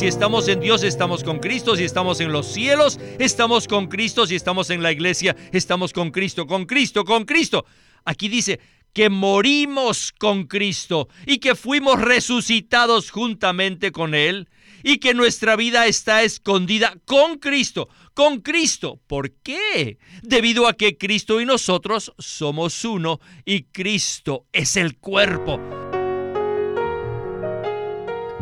Si estamos en Dios, estamos con Cristo. Si estamos en los cielos, estamos con Cristo. Si estamos en la iglesia, estamos con Cristo, con Cristo, con Cristo. Aquí dice que morimos con Cristo y que fuimos resucitados juntamente con Él y que nuestra vida está escondida con Cristo, con Cristo. ¿Por qué? Debido a que Cristo y nosotros somos uno y Cristo es el cuerpo.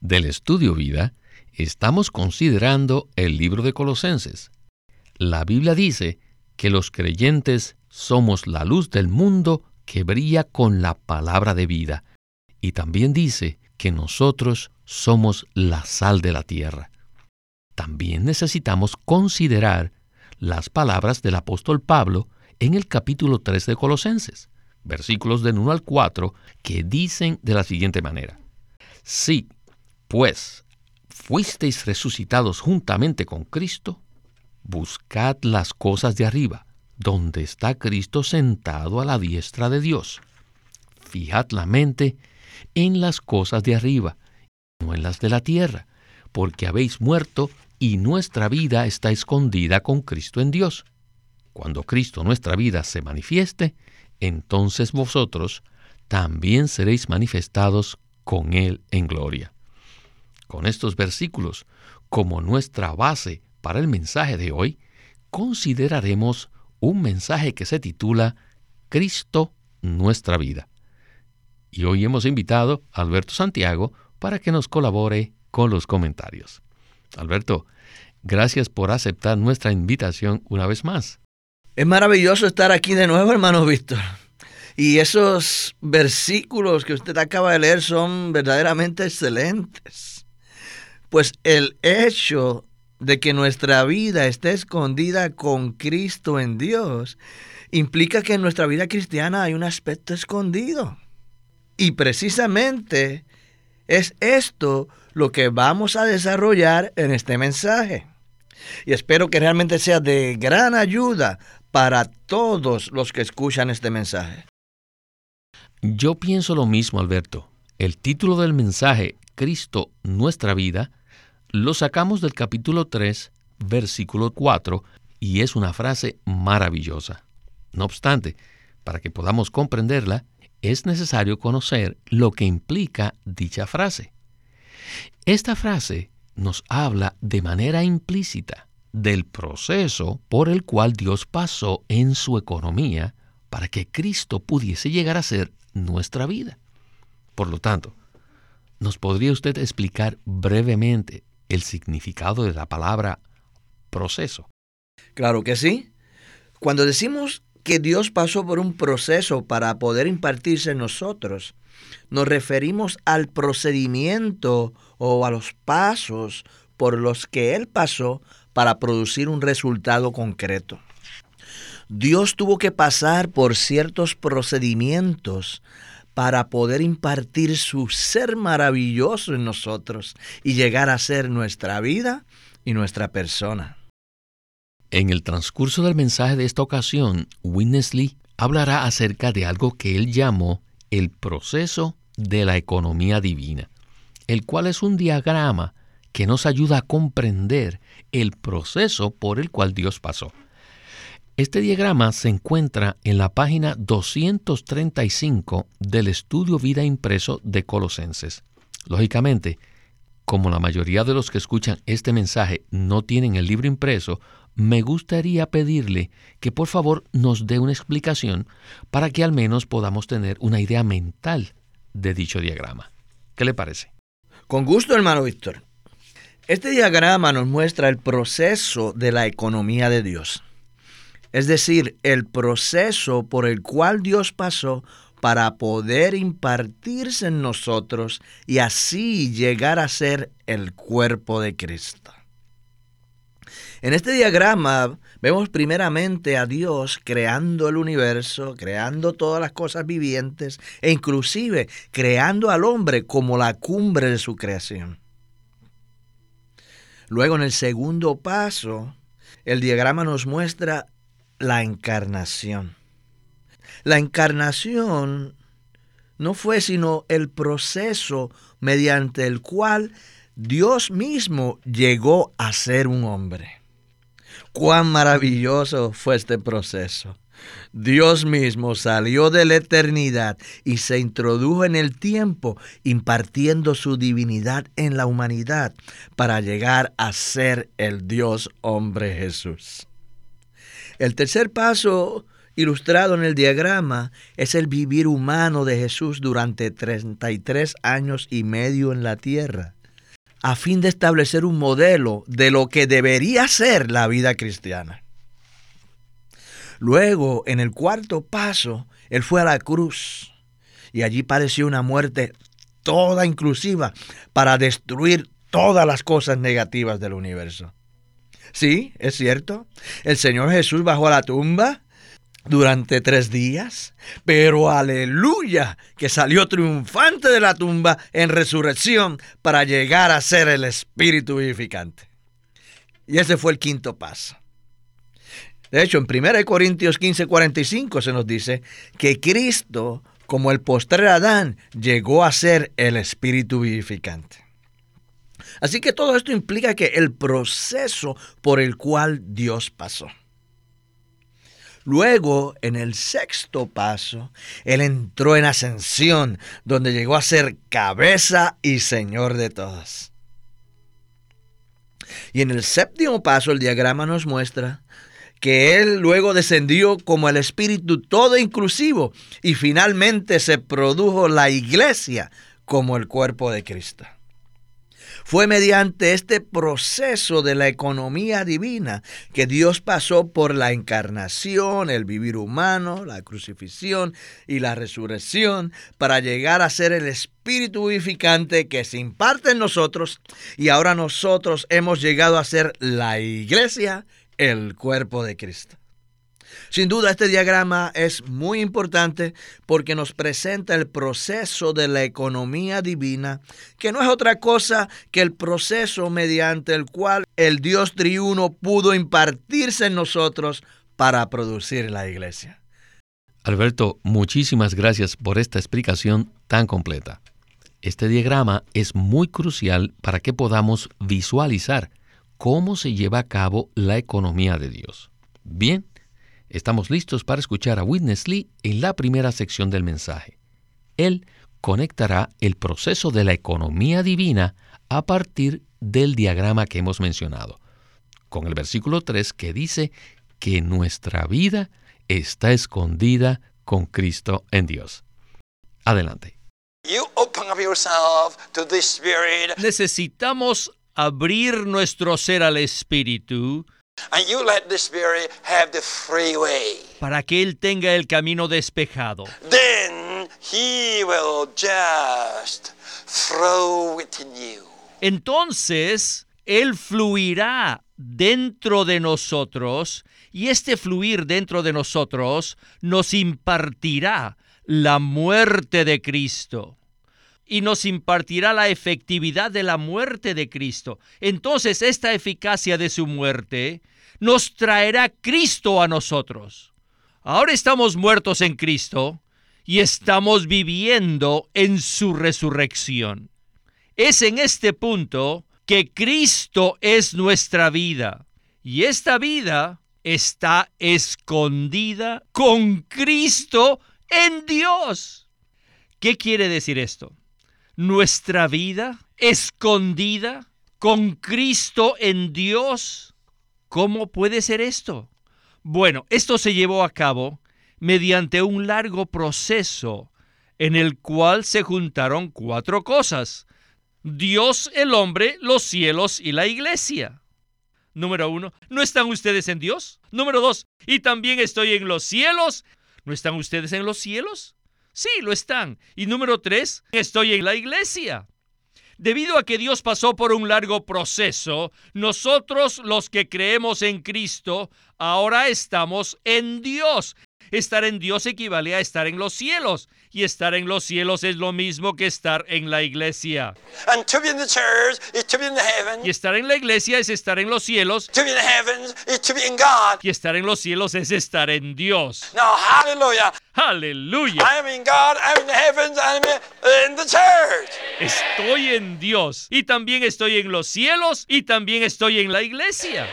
del Estudio Vida, estamos considerando el libro de Colosenses. La Biblia dice que los creyentes somos la luz del mundo que brilla con la palabra de vida. Y también dice que nosotros somos la sal de la tierra. También necesitamos considerar las palabras del apóstol Pablo en el capítulo 3 de Colosenses, versículos del 1 al 4, que dicen de la siguiente manera. Sí, pues, fuisteis resucitados juntamente con Cristo, buscad las cosas de arriba, donde está Cristo sentado a la diestra de Dios. Fijad la mente en las cosas de arriba, no en las de la tierra, porque habéis muerto y nuestra vida está escondida con Cristo en Dios. Cuando Cristo nuestra vida se manifieste, entonces vosotros también seréis manifestados con Él en gloria. Con estos versículos como nuestra base para el mensaje de hoy, consideraremos un mensaje que se titula Cristo nuestra vida. Y hoy hemos invitado a Alberto Santiago para que nos colabore con los comentarios. Alberto, gracias por aceptar nuestra invitación una vez más. Es maravilloso estar aquí de nuevo, hermano Víctor. Y esos versículos que usted acaba de leer son verdaderamente excelentes. Pues el hecho de que nuestra vida esté escondida con Cristo en Dios implica que en nuestra vida cristiana hay un aspecto escondido. Y precisamente es esto lo que vamos a desarrollar en este mensaje. Y espero que realmente sea de gran ayuda para todos los que escuchan este mensaje. Yo pienso lo mismo, Alberto. El título del mensaje, Cristo, nuestra vida, lo sacamos del capítulo 3, versículo 4, y es una frase maravillosa. No obstante, para que podamos comprenderla, es necesario conocer lo que implica dicha frase. Esta frase nos habla de manera implícita del proceso por el cual Dios pasó en su economía para que Cristo pudiese llegar a ser nuestra vida. Por lo tanto, ¿nos podría usted explicar brevemente el significado de la palabra proceso? Claro que sí. Cuando decimos que Dios pasó por un proceso para poder impartirse en nosotros. Nos referimos al procedimiento o a los pasos por los que Él pasó para producir un resultado concreto. Dios tuvo que pasar por ciertos procedimientos para poder impartir su ser maravilloso en nosotros y llegar a ser nuestra vida y nuestra persona. En el transcurso del mensaje de esta ocasión, Winnesley hablará acerca de algo que él llamó el proceso de la economía divina, el cual es un diagrama que nos ayuda a comprender el proceso por el cual Dios pasó. Este diagrama se encuentra en la página 235 del estudio Vida Impreso de Colosenses. Lógicamente, como la mayoría de los que escuchan este mensaje no tienen el libro impreso, me gustaría pedirle que por favor nos dé una explicación para que al menos podamos tener una idea mental de dicho diagrama. ¿Qué le parece? Con gusto, hermano Víctor. Este diagrama nos muestra el proceso de la economía de Dios. Es decir, el proceso por el cual Dios pasó para poder impartirse en nosotros y así llegar a ser el cuerpo de Cristo. En este diagrama vemos primeramente a Dios creando el universo, creando todas las cosas vivientes e inclusive creando al hombre como la cumbre de su creación. Luego en el segundo paso, el diagrama nos muestra la encarnación. La encarnación no fue sino el proceso mediante el cual Dios mismo llegó a ser un hombre. Cuán maravilloso fue este proceso. Dios mismo salió de la eternidad y se introdujo en el tiempo, impartiendo su divinidad en la humanidad para llegar a ser el Dios hombre Jesús. El tercer paso ilustrado en el diagrama es el vivir humano de Jesús durante 33 años y medio en la tierra a fin de establecer un modelo de lo que debería ser la vida cristiana. Luego, en el cuarto paso, él fue a la cruz y allí padeció una muerte toda inclusiva para destruir todas las cosas negativas del universo. Sí, es cierto, el Señor Jesús bajó a la tumba durante tres días, pero aleluya, que salió triunfante de la tumba en resurrección para llegar a ser el Espíritu vivificante. Y ese fue el quinto paso. De hecho, en 1 Corintios 15, 45 se nos dice que Cristo, como el postrer Adán, llegó a ser el Espíritu vivificante. Así que todo esto implica que el proceso por el cual Dios pasó. Luego, en el sexto paso, Él entró en ascensión, donde llegó a ser cabeza y Señor de todos. Y en el séptimo paso, el diagrama nos muestra que Él luego descendió como el Espíritu todo inclusivo y finalmente se produjo la iglesia como el cuerpo de Cristo. Fue mediante este proceso de la economía divina que Dios pasó por la encarnación, el vivir humano, la crucifixión y la resurrección para llegar a ser el Espíritu vivificante que se imparte en nosotros y ahora nosotros hemos llegado a ser la iglesia, el cuerpo de Cristo. Sin duda este diagrama es muy importante porque nos presenta el proceso de la economía divina, que no es otra cosa que el proceso mediante el cual el Dios triuno pudo impartirse en nosotros para producir la iglesia. Alberto, muchísimas gracias por esta explicación tan completa. Este diagrama es muy crucial para que podamos visualizar cómo se lleva a cabo la economía de Dios. Bien, Estamos listos para escuchar a Witness Lee en la primera sección del mensaje. Él conectará el proceso de la economía divina a partir del diagrama que hemos mencionado, con el versículo 3 que dice que nuestra vida está escondida con Cristo en Dios. Adelante. Necesitamos abrir nuestro ser al Espíritu para que Él tenga el camino despejado. Entonces, Él fluirá dentro de nosotros y este fluir dentro de nosotros nos impartirá la muerte de Cristo y nos impartirá la efectividad de la muerte de Cristo. Entonces esta eficacia de su muerte nos traerá Cristo a nosotros. Ahora estamos muertos en Cristo y estamos viviendo en su resurrección. Es en este punto que Cristo es nuestra vida y esta vida está escondida con Cristo en Dios. ¿Qué quiere decir esto? Nuestra vida escondida con Cristo en Dios. ¿Cómo puede ser esto? Bueno, esto se llevó a cabo mediante un largo proceso en el cual se juntaron cuatro cosas. Dios, el hombre, los cielos y la iglesia. Número uno, ¿no están ustedes en Dios? Número dos, y también estoy en los cielos. ¿No están ustedes en los cielos? Sí, lo están. Y número tres, estoy en la iglesia. Debido a que Dios pasó por un largo proceso, nosotros los que creemos en Cristo, ahora estamos en Dios. Estar en Dios equivale a estar en los cielos. Y estar en los cielos es lo mismo que estar en la iglesia. Y estar en la iglesia es estar en los cielos. Y estar en los cielos es estar en Dios. aleluya. Aleluya. Estoy en Dios. Y también estoy en los cielos. Y también estoy en la iglesia.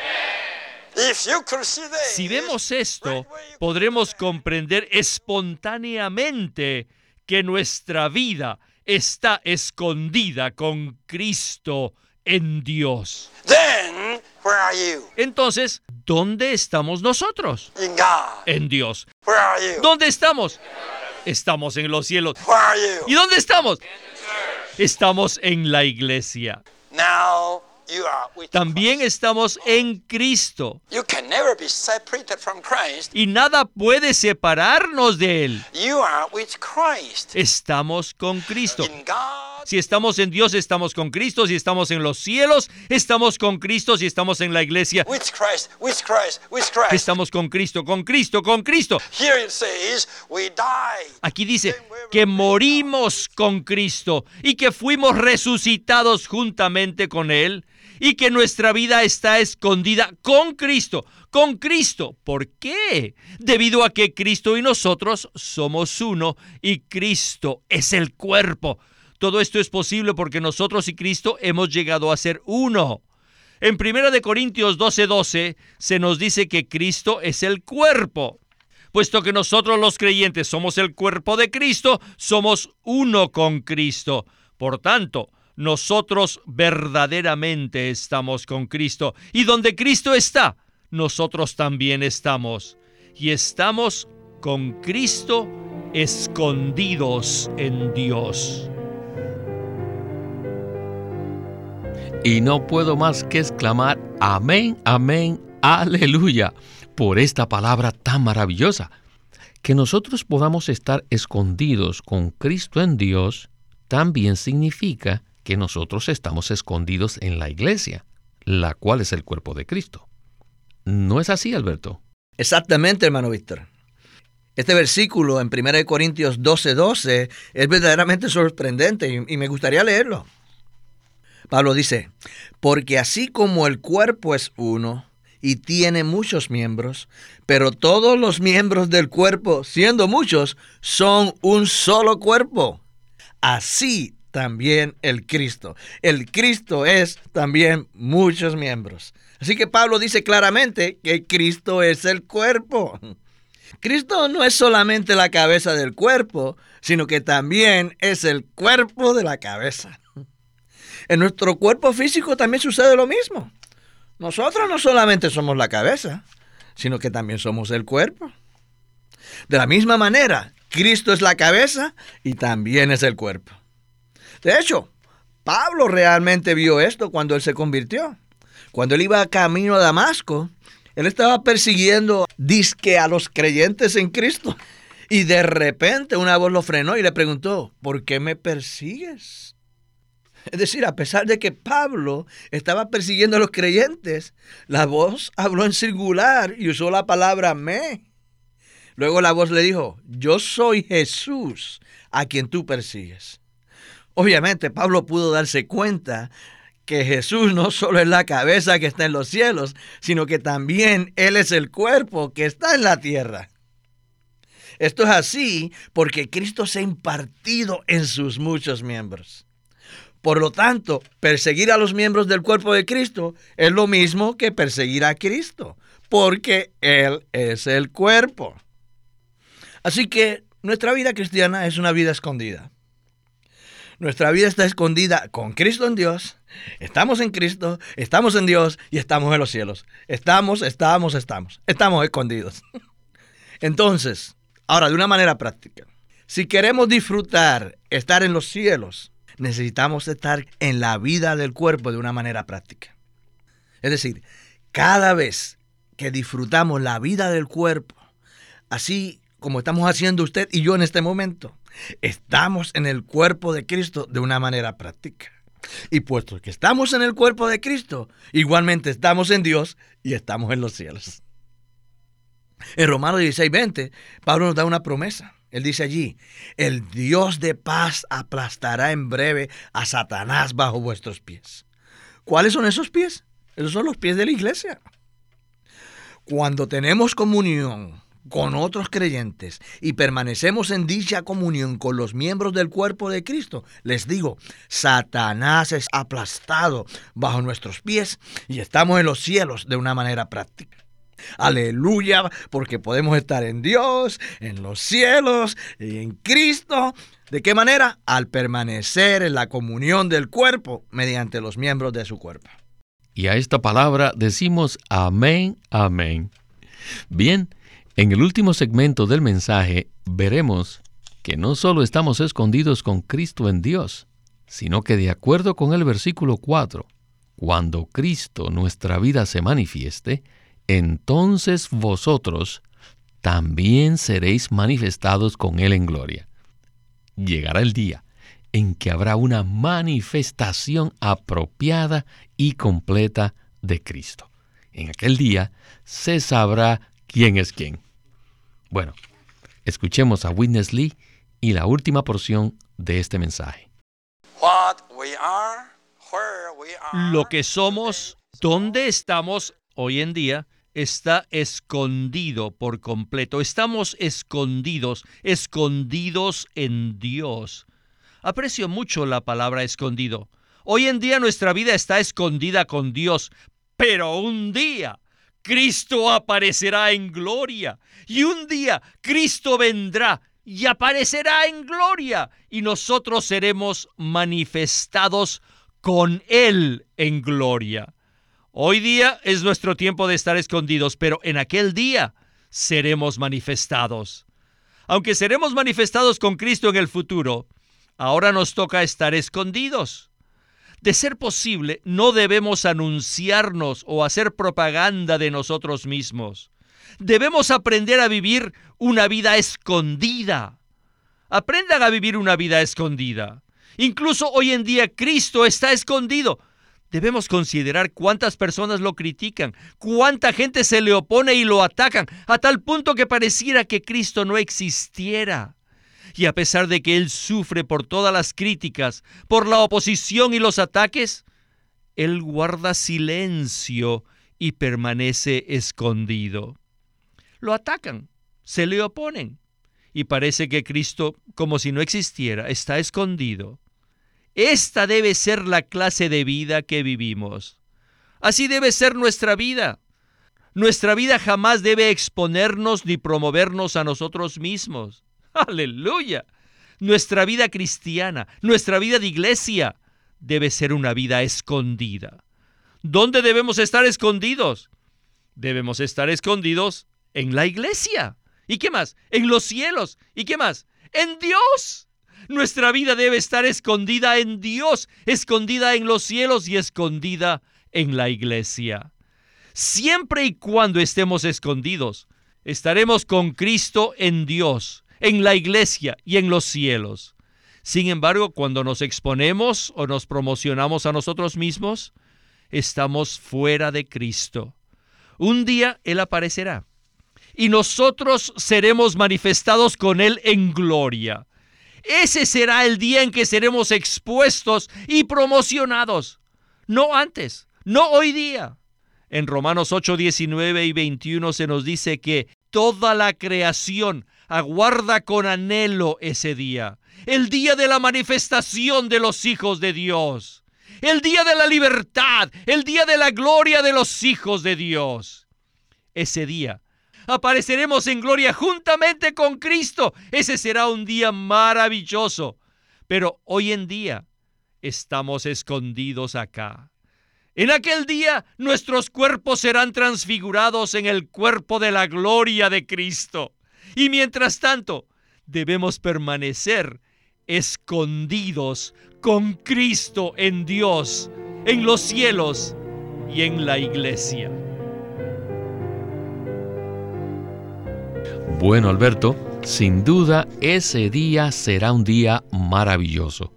Si vemos esto, podremos comprender espontáneamente que nuestra vida está escondida con Cristo en Dios. Entonces, ¿dónde estamos nosotros? En Dios. ¿Dónde estamos? Estamos en los cielos. ¿Y dónde estamos? Estamos en la iglesia. También estamos en Cristo. Y nada puede separarnos de Él. Estamos con Cristo. Si estamos en Dios, estamos con Cristo. Si estamos en los cielos, estamos con Cristo. Si estamos en la iglesia, estamos con Cristo, con Cristo, con Cristo. Aquí dice que morimos con Cristo y que fuimos resucitados juntamente con Él y que nuestra vida está escondida con Cristo, con Cristo. ¿Por qué? Debido a que Cristo y nosotros somos uno y Cristo es el cuerpo. Todo esto es posible porque nosotros y Cristo hemos llegado a ser uno. En 1 de Corintios 12:12 se nos dice que Cristo es el cuerpo. Puesto que nosotros los creyentes somos el cuerpo de Cristo, somos uno con Cristo. Por tanto, nosotros verdaderamente estamos con Cristo. Y donde Cristo está, nosotros también estamos. Y estamos con Cristo escondidos en Dios. Y no puedo más que exclamar, amén, amén, aleluya, por esta palabra tan maravillosa. Que nosotros podamos estar escondidos con Cristo en Dios también significa que nosotros estamos escondidos en la iglesia, la cual es el cuerpo de Cristo. ¿No es así, Alberto? Exactamente, hermano Víctor. Este versículo en 1 Corintios 12:12 12, es verdaderamente sorprendente y me gustaría leerlo. Pablo dice, porque así como el cuerpo es uno y tiene muchos miembros, pero todos los miembros del cuerpo, siendo muchos, son un solo cuerpo. Así también el Cristo. El Cristo es también muchos miembros. Así que Pablo dice claramente que Cristo es el cuerpo. Cristo no es solamente la cabeza del cuerpo, sino que también es el cuerpo de la cabeza. En nuestro cuerpo físico también sucede lo mismo. Nosotros no solamente somos la cabeza, sino que también somos el cuerpo. De la misma manera, Cristo es la cabeza y también es el cuerpo. De hecho, Pablo realmente vio esto cuando él se convirtió. Cuando él iba camino a Damasco, él estaba persiguiendo disque a los creyentes en Cristo. Y de repente una voz lo frenó y le preguntó, ¿por qué me persigues? Es decir, a pesar de que Pablo estaba persiguiendo a los creyentes, la voz habló en singular y usó la palabra me. Luego la voz le dijo, yo soy Jesús a quien tú persigues. Obviamente Pablo pudo darse cuenta que Jesús no solo es la cabeza que está en los cielos, sino que también Él es el cuerpo que está en la tierra. Esto es así porque Cristo se ha impartido en sus muchos miembros. Por lo tanto, perseguir a los miembros del cuerpo de Cristo es lo mismo que perseguir a Cristo, porque Él es el cuerpo. Así que nuestra vida cristiana es una vida escondida. Nuestra vida está escondida con Cristo en Dios. Estamos en Cristo, estamos en Dios y estamos en los cielos. Estamos, estamos, estamos. Estamos escondidos. Entonces, ahora de una manera práctica. Si queremos disfrutar, estar en los cielos, necesitamos estar en la vida del cuerpo de una manera práctica. Es decir, cada vez que disfrutamos la vida del cuerpo, así como estamos haciendo usted y yo en este momento, Estamos en el cuerpo de Cristo de una manera práctica. Y puesto que estamos en el cuerpo de Cristo, igualmente estamos en Dios y estamos en los cielos. En Romanos 16, 20, Pablo nos da una promesa. Él dice allí, el Dios de paz aplastará en breve a Satanás bajo vuestros pies. ¿Cuáles son esos pies? Esos son los pies de la iglesia. Cuando tenemos comunión con otros creyentes y permanecemos en dicha comunión con los miembros del cuerpo de Cristo, les digo, Satanás es aplastado bajo nuestros pies y estamos en los cielos de una manera práctica. Aleluya, porque podemos estar en Dios, en los cielos y en Cristo. ¿De qué manera? Al permanecer en la comunión del cuerpo mediante los miembros de su cuerpo. Y a esta palabra decimos amén, amén. Bien, en el último segmento del mensaje veremos que no solo estamos escondidos con Cristo en Dios, sino que de acuerdo con el versículo 4, cuando Cristo nuestra vida se manifieste, entonces vosotros también seréis manifestados con Él en gloria. Llegará el día en que habrá una manifestación apropiada y completa de Cristo. En aquel día se sabrá quién es quién. Bueno, escuchemos a Witness Lee y la última porción de este mensaje. Lo que somos, dónde estamos hoy en día, está escondido por completo. Estamos escondidos, escondidos en Dios. Aprecio mucho la palabra escondido. Hoy en día nuestra vida está escondida con Dios, pero un día Cristo aparecerá en gloria. Y un día Cristo vendrá y aparecerá en gloria. Y nosotros seremos manifestados con Él en gloria. Hoy día es nuestro tiempo de estar escondidos, pero en aquel día seremos manifestados. Aunque seremos manifestados con Cristo en el futuro, ahora nos toca estar escondidos. De ser posible, no debemos anunciarnos o hacer propaganda de nosotros mismos. Debemos aprender a vivir una vida escondida. Aprendan a vivir una vida escondida. Incluso hoy en día Cristo está escondido. Debemos considerar cuántas personas lo critican, cuánta gente se le opone y lo atacan, a tal punto que pareciera que Cristo no existiera. Y a pesar de que Él sufre por todas las críticas, por la oposición y los ataques, Él guarda silencio y permanece escondido. Lo atacan, se le oponen, y parece que Cristo, como si no existiera, está escondido. Esta debe ser la clase de vida que vivimos. Así debe ser nuestra vida. Nuestra vida jamás debe exponernos ni promovernos a nosotros mismos. Aleluya. Nuestra vida cristiana, nuestra vida de iglesia, debe ser una vida escondida. ¿Dónde debemos estar escondidos? Debemos estar escondidos en la iglesia. ¿Y qué más? En los cielos. ¿Y qué más? En Dios. Nuestra vida debe estar escondida en Dios, escondida en los cielos y escondida en la iglesia. Siempre y cuando estemos escondidos, estaremos con Cristo en Dios en la iglesia y en los cielos. Sin embargo, cuando nos exponemos o nos promocionamos a nosotros mismos, estamos fuera de Cristo. Un día Él aparecerá y nosotros seremos manifestados con Él en gloria. Ese será el día en que seremos expuestos y promocionados. No antes, no hoy día. En Romanos 8, 19 y 21 se nos dice que toda la creación aguarda con anhelo ese día, el día de la manifestación de los hijos de Dios, el día de la libertad, el día de la gloria de los hijos de Dios. Ese día apareceremos en gloria juntamente con Cristo. Ese será un día maravilloso. Pero hoy en día estamos escondidos acá. En aquel día nuestros cuerpos serán transfigurados en el cuerpo de la gloria de Cristo. Y mientras tanto, debemos permanecer escondidos con Cristo en Dios, en los cielos y en la iglesia. Bueno, Alberto, Sin duda, ese día será un día maravilloso.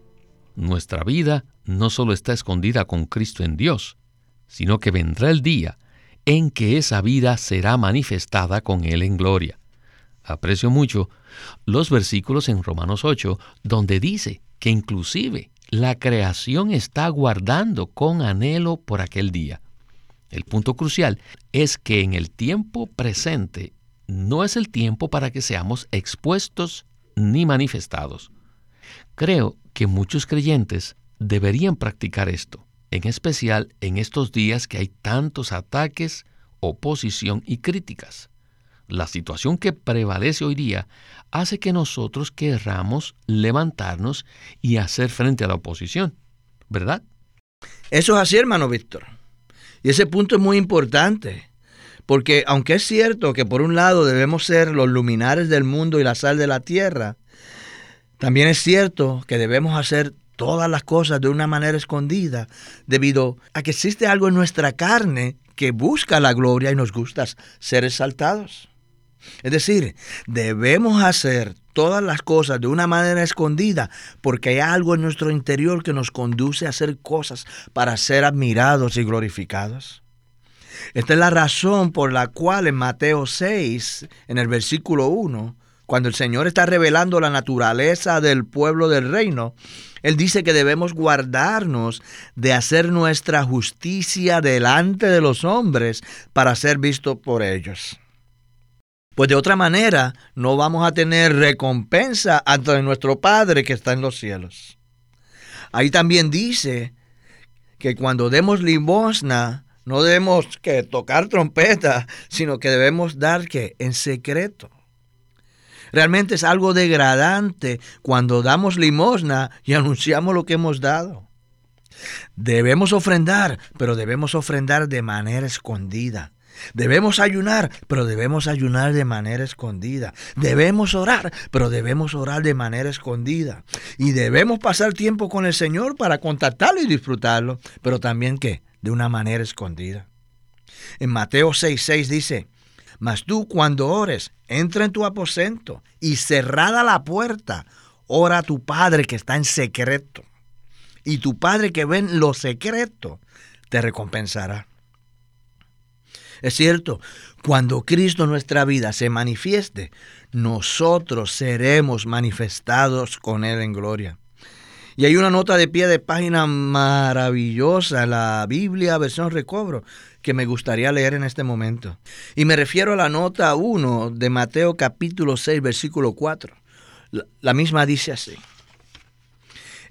Nuestra vida no solo está escondida con Cristo en Dios, sino que vendrá el día en que esa vida será manifestada con Él en gloria. Aprecio mucho los versículos en Romanos 8, donde dice que inclusive la creación está aguardando con anhelo por aquel día. El punto crucial es que en el tiempo presente no es el tiempo para que seamos expuestos ni manifestados. Creo que muchos creyentes deberían practicar esto, en especial en estos días que hay tantos ataques, oposición y críticas. La situación que prevalece hoy día hace que nosotros querramos levantarnos y hacer frente a la oposición, ¿verdad? Eso es así, hermano Víctor. Y ese punto es muy importante, porque aunque es cierto que por un lado debemos ser los luminares del mundo y la sal de la tierra, también es cierto que debemos hacer todas las cosas de una manera escondida, debido a que existe algo en nuestra carne que busca la gloria y nos gusta ser exaltados. Es decir, debemos hacer todas las cosas de una manera escondida porque hay algo en nuestro interior que nos conduce a hacer cosas para ser admirados y glorificados. Esta es la razón por la cual en Mateo 6, en el versículo 1, cuando el Señor está revelando la naturaleza del pueblo del reino, Él dice que debemos guardarnos de hacer nuestra justicia delante de los hombres para ser vistos por ellos. Pues de otra manera no vamos a tener recompensa ante nuestro Padre que está en los cielos. Ahí también dice que cuando demos limosna, no debemos que tocar trompeta, sino que debemos dar que en secreto. Realmente es algo degradante cuando damos limosna y anunciamos lo que hemos dado. Debemos ofrendar, pero debemos ofrendar de manera escondida. Debemos ayunar, pero debemos ayunar de manera escondida. Debemos orar, pero debemos orar de manera escondida. Y debemos pasar tiempo con el Señor para contactarlo y disfrutarlo, pero también que de una manera escondida. En Mateo 6:6 dice, mas tú cuando ores, entra en tu aposento y cerrada la puerta, ora a tu Padre que está en secreto. Y tu Padre que ve en lo secreto te recompensará. Es cierto, cuando Cristo nuestra vida se manifieste, nosotros seremos manifestados con Él en gloria. Y hay una nota de pie de página maravillosa, la Biblia versión recobro, que me gustaría leer en este momento. Y me refiero a la nota 1 de Mateo capítulo 6, versículo 4. La misma dice así.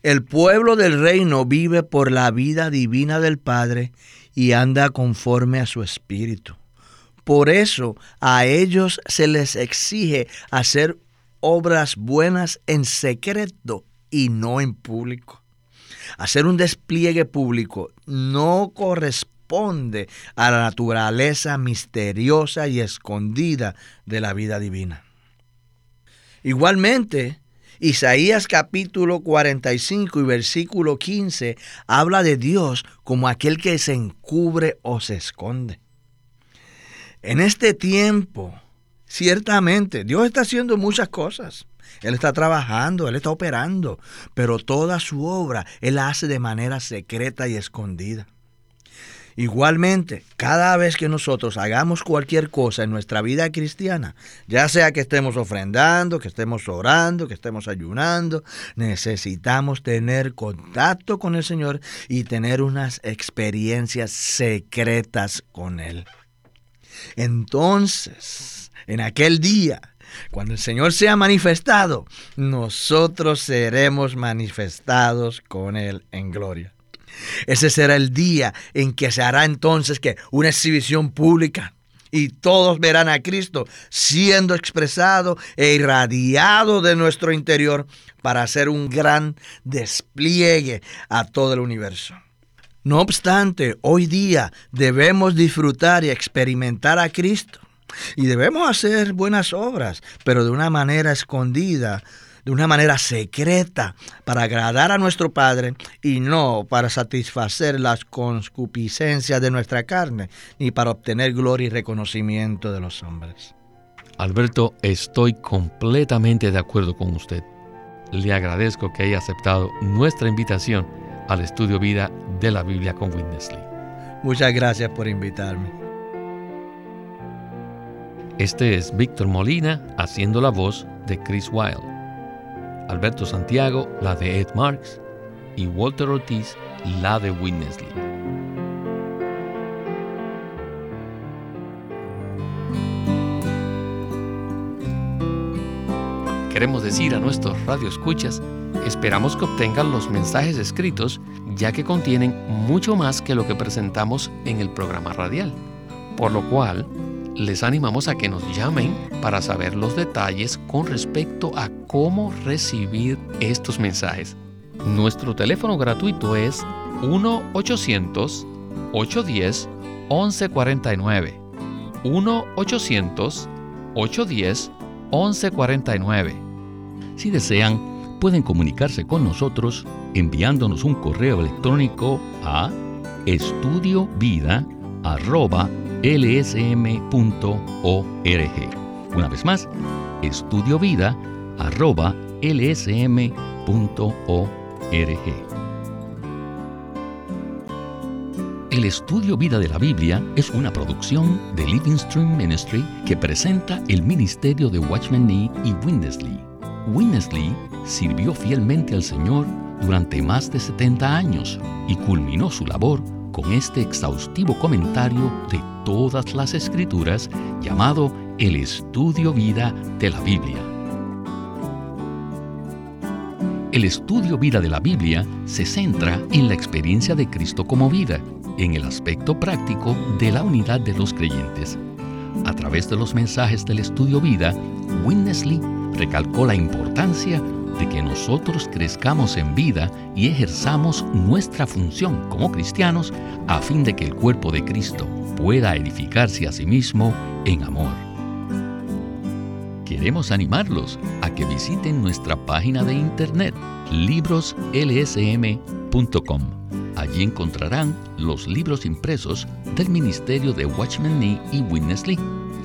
El pueblo del reino vive por la vida divina del Padre y anda conforme a su espíritu. Por eso a ellos se les exige hacer obras buenas en secreto y no en público. Hacer un despliegue público no corresponde a la naturaleza misteriosa y escondida de la vida divina. Igualmente, Isaías capítulo 45 y versículo 15 habla de Dios como aquel que se encubre o se esconde. En este tiempo, ciertamente, Dios está haciendo muchas cosas. Él está trabajando, Él está operando, pero toda su obra Él la hace de manera secreta y escondida. Igualmente, cada vez que nosotros hagamos cualquier cosa en nuestra vida cristiana, ya sea que estemos ofrendando, que estemos orando, que estemos ayunando, necesitamos tener contacto con el Señor y tener unas experiencias secretas con Él. Entonces, en aquel día, cuando el Señor sea manifestado, nosotros seremos manifestados con Él en gloria. Ese será el día en que se hará entonces que una exhibición pública y todos verán a Cristo siendo expresado e irradiado de nuestro interior para hacer un gran despliegue a todo el universo. No obstante, hoy día debemos disfrutar y experimentar a Cristo y debemos hacer buenas obras, pero de una manera escondida de una manera secreta para agradar a nuestro Padre y no para satisfacer las concupiscencias de nuestra carne, ni para obtener gloria y reconocimiento de los hombres. Alberto, estoy completamente de acuerdo con usted. Le agradezco que haya aceptado nuestra invitación al estudio vida de la Biblia con Winnesley. Muchas gracias por invitarme. Este es Víctor Molina haciendo la voz de Chris Wilde. Alberto Santiago, la de Ed Marks, y Walter Ortiz, la de Winnesley. Queremos decir a nuestros radioescuchas, esperamos que obtengan los mensajes escritos, ya que contienen mucho más que lo que presentamos en el programa radial. Por lo cual, les animamos a que nos llamen para saber los detalles con respecto a cómo recibir estos mensajes. Nuestro teléfono gratuito es 1-800-810-1149. 1-800-810-1149. Si desean, pueden comunicarse con nosotros enviándonos un correo electrónico a estudiovida.com lsm.org. Una vez más, estudiovida.lsm.org. El Estudio Vida de la Biblia es una producción de Living Stream Ministry que presenta el ministerio de Watchman Nee y Winnesley. Winnesley sirvió fielmente al Señor durante más de 70 años y culminó su labor con este exhaustivo comentario de todas las escrituras llamado el Estudio Vida de la Biblia. El estudio vida de la Biblia se centra en la experiencia de Cristo como vida, en el aspecto práctico de la unidad de los creyentes. A través de los mensajes del estudio vida, Winnesley recalcó la importancia de que nosotros crezcamos en vida y ejerzamos nuestra función como cristianos a fin de que el cuerpo de Cristo pueda edificarse a sí mismo en amor. Queremos animarlos a que visiten nuestra página de internet libroslsm.com. Allí encontrarán los libros impresos del Ministerio de Watchman Nee y Witness Lee